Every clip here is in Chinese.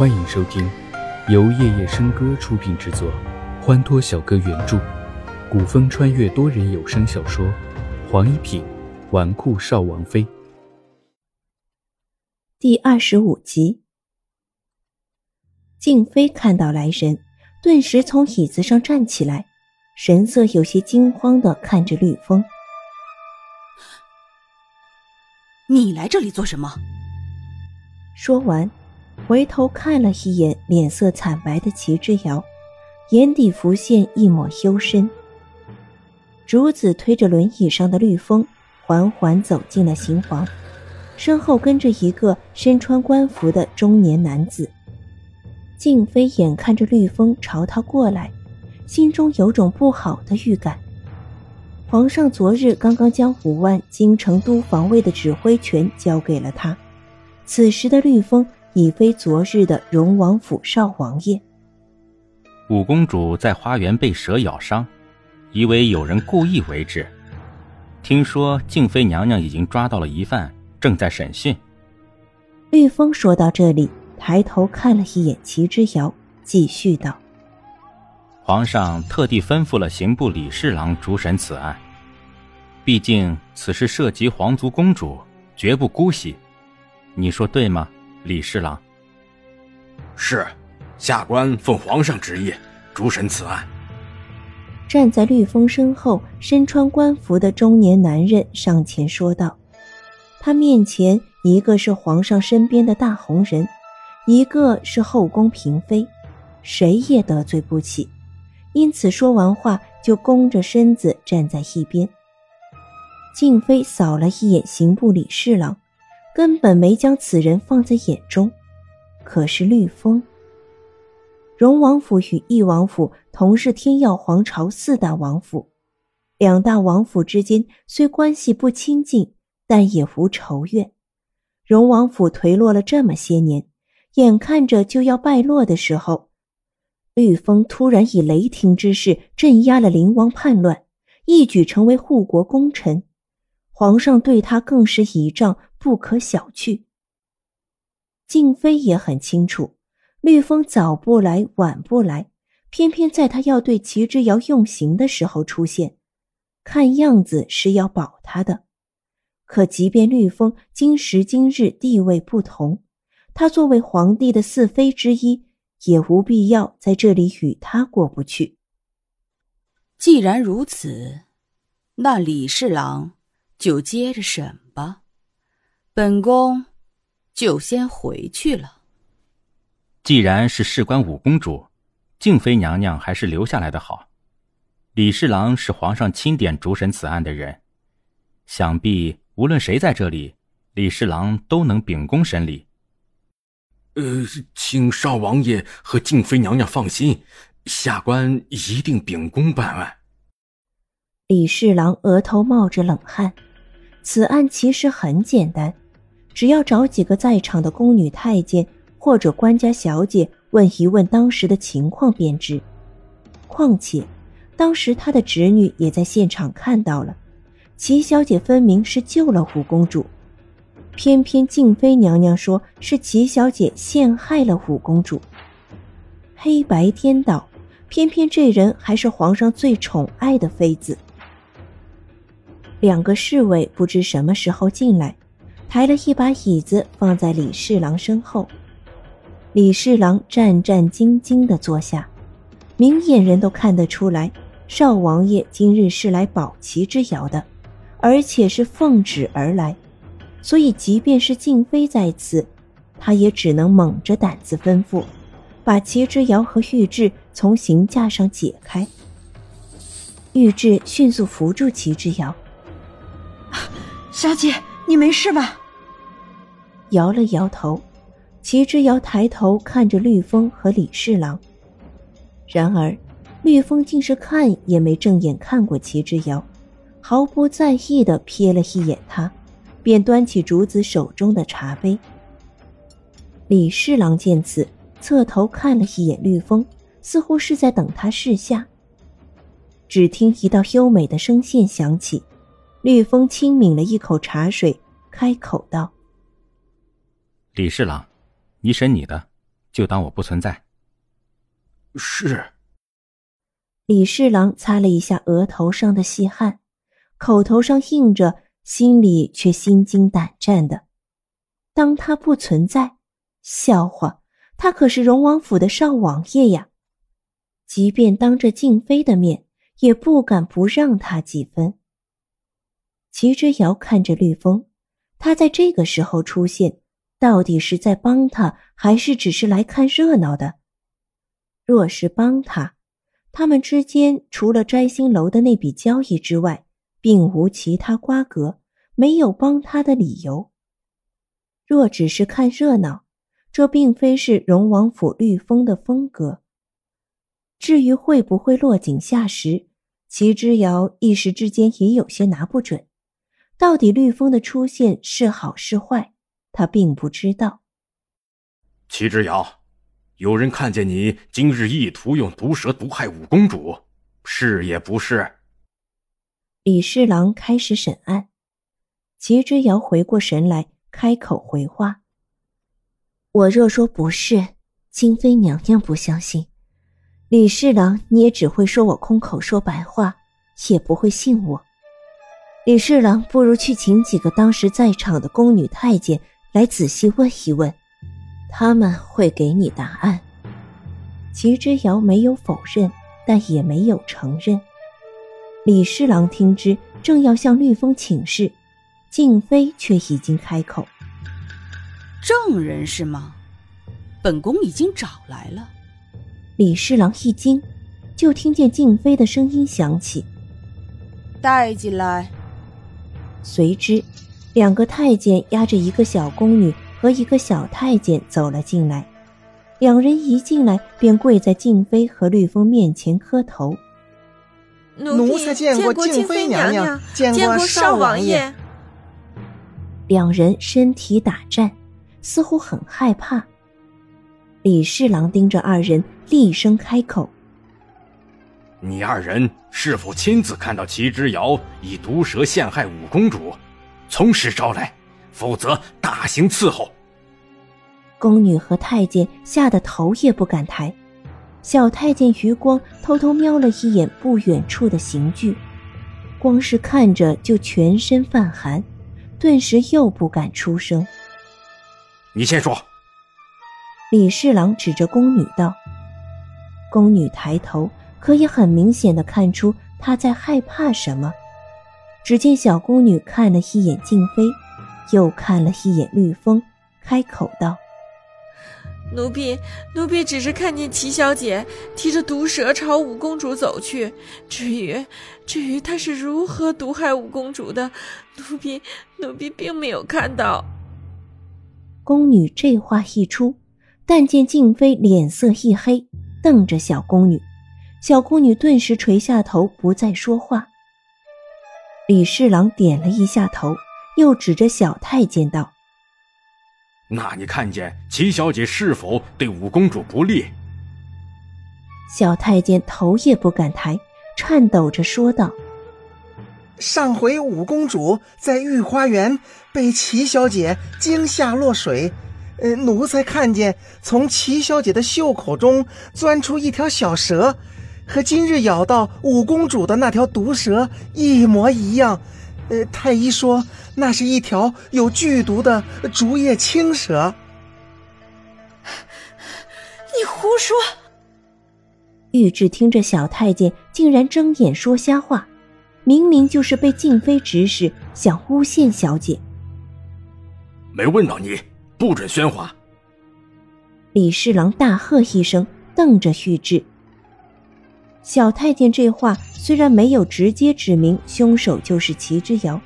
欢迎收听由夜夜笙歌出品制作，欢脱小哥原著，古风穿越多人有声小说《黄一品纨绔少王妃》第二十五集。静妃看到来人，顿时从椅子上站起来，神色有些惊慌的看着绿风：“你来这里做什么？”说完。回头看了一眼脸色惨白的齐之遥，眼底浮现一抹幽深。竹子推着轮椅上的绿风，缓缓走进了刑房，身后跟着一个身穿官服的中年男子。静妃眼看着绿风朝他过来，心中有种不好的预感。皇上昨日刚刚将五万京城都防卫的指挥权交给了他，此时的绿风。已非昨日的荣王府少王爷。五公主在花园被蛇咬伤，以为有人故意为之。听说静妃娘娘已经抓到了疑犯，正在审讯。玉峰说到这里，抬头看了一眼齐之遥，继续道：“皇上特地吩咐了刑部李侍郎主审此案，毕竟此事涉及皇族公主，绝不姑息。你说对吗？”李侍郎，是，下官奉皇上旨意主审此案。站在绿风身后，身穿官服的中年男人上前说道：“他面前一个是皇上身边的大红人，一个是后宫嫔妃，谁也得罪不起，因此说完话就弓着身子站在一边。”静妃扫了一眼刑部李侍郎。根本没将此人放在眼中，可是绿风。荣王府与义王府同是天耀皇朝四大王府，两大王府之间虽关系不亲近，但也无仇怨。荣王府颓落了这么些年，眼看着就要败落的时候，绿风突然以雷霆之势镇压了灵王叛乱，一举成为护国功臣。皇上对他更是倚仗不可小觑。静妃也很清楚，绿风早不来晚不来，偏偏在他要对齐之遥用刑的时候出现，看样子是要保他的。可即便绿风今时今日地位不同，他作为皇帝的四妃之一，也无必要在这里与他过不去。既然如此，那李侍郎。就接着审，本宫就先回去了。既然是事关五公主，静妃娘娘还是留下来的好。李侍郎是皇上钦点主审此案的人，想必无论谁在这里，李侍郎都能秉公审理。呃，请少王爷和静妃娘娘放心，下官一定秉公办案。李侍郎额头冒着冷汗。此案其实很简单，只要找几个在场的宫女太监或者官家小姐问一问当时的情况便知。况且，当时他的侄女也在现场看到了，齐小姐分明是救了五公主，偏偏静妃娘娘说是齐小姐陷害了五公主。黑白颠倒，偏偏这人还是皇上最宠爱的妃子。两个侍卫不知什么时候进来，抬了一把椅子放在李侍郎身后。李侍郎战战兢兢地坐下，明眼人都看得出来，少王爷今日是来保齐之遥的，而且是奉旨而来，所以即便是静妃在此，他也只能猛着胆子吩咐，把齐之遥和玉质从刑架上解开。玉质迅速扶住齐之遥。小姐，你没事吧？摇了摇头，齐之遥抬头看着绿风和李侍郎。然而，绿风竟是看也没正眼看过齐之遥，毫不在意的瞥了一眼他，便端起竹子手中的茶杯。李侍郎见此，侧头看了一眼绿风，似乎是在等他示下。只听一道优美的声线响起。绿风轻抿了一口茶水，开口道：“李侍郎，你审你的，就当我不存在。是。李侍郎擦了一下额头上的细汗，口头上应着，心里却心惊胆战的。当他不存在，笑话，他可是荣王府的少王爷呀！即便当着静妃的面，也不敢不让他几分。齐之遥看着绿风，他在这个时候出现，到底是在帮他，还是只是来看热闹的？若是帮他，他们之间除了摘星楼的那笔交易之外，并无其他瓜葛，没有帮他的理由。若只是看热闹，这并非是荣王府绿风的风格。至于会不会落井下石，齐之遥一时之间也有些拿不准。到底绿风的出现是好是坏，他并不知道。齐之遥，有人看见你今日意图用毒蛇毒害五公主，是也不是？李侍郎开始审案，齐之遥回过神来，开口回话：“我若说不是，金妃娘娘不相信；李侍郎，你也只会说我空口说白话，也不会信我。”李侍郎，不如去请几个当时在场的宫女太监来仔细问一问，他们会给你答案。齐之遥没有否认，但也没有承认。李侍郎听之，正要向绿风请示，静妃却已经开口：“证人是吗？本宫已经找来了。”李侍郎一惊，就听见静妃的声音响起：“带进来。”随之，两个太监押着一个小宫女和一个小太监走了进来。两人一进来，便跪在静妃和绿风面前磕头。奴才见过静妃娘娘，见过少王爷。两人身体打颤，似乎很害怕。李侍郎盯着二人，厉声开口。你二人是否亲自看到齐之遥以毒蛇陷害五公主？从实招来，否则大刑伺候。宫女和太监吓得头也不敢抬，小太监余光偷偷瞄了一眼不远处的刑具，光是看着就全身泛寒，顿时又不敢出声。你先说。李侍郎指着宫女道：“宫女抬头。”可以很明显的看出她在害怕什么。只见小宫女看了一眼静妃，又看了一眼绿风，开口道：“奴婢，奴婢只是看见齐小姐提着毒蛇朝五公主走去。至于，至于她是如何毒害五公主的，奴婢，奴婢并没有看到。”宫女这话一出，但见静妃脸色一黑，瞪着小宫女。小宫女顿时垂下头，不再说话。李侍郎点了一下头，又指着小太监道：“那你看见齐小姐是否对五公主不利？”小太监头也不敢抬，颤抖着说道：“上回五公主在御花园被齐小姐惊吓落水，呃，奴才看见从齐小姐的袖口中钻出一条小蛇。”和今日咬到五公主的那条毒蛇一模一样，呃，太医说那是一条有剧毒的竹叶青蛇。你胡说！玉质听着小太监竟然睁眼说瞎话，明明就是被静妃指使想诬陷小姐。没问到你，不准喧哗！李侍郎大喝一声，瞪着玉质。小太监这话虽然没有直接指明凶手就是齐之遥，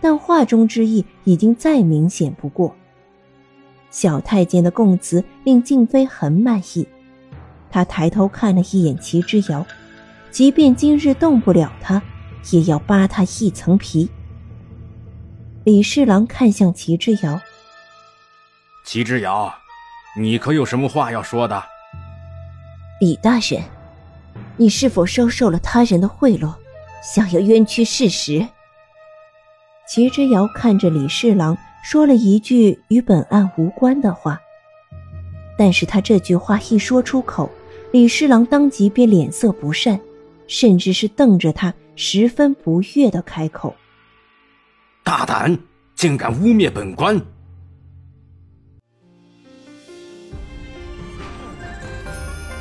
但话中之意已经再明显不过。小太监的供词令静妃很满意，她抬头看了一眼齐之遥，即便今日动不了他，也要扒他一层皮。李侍郎看向齐之遥：“齐之遥，你可有什么话要说的？”李大人。你是否收受了他人的贿赂，想要冤屈事实？齐之遥看着李侍郎，说了一句与本案无关的话。但是他这句话一说出口，李侍郎当即便脸色不善，甚至是瞪着他，十分不悦的开口：“大胆，竟敢污蔑本官！”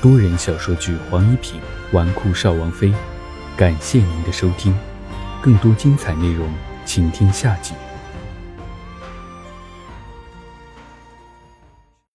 多人小说剧《黄一品纨绔少王妃》，感谢您的收听，更多精彩内容，请听下集。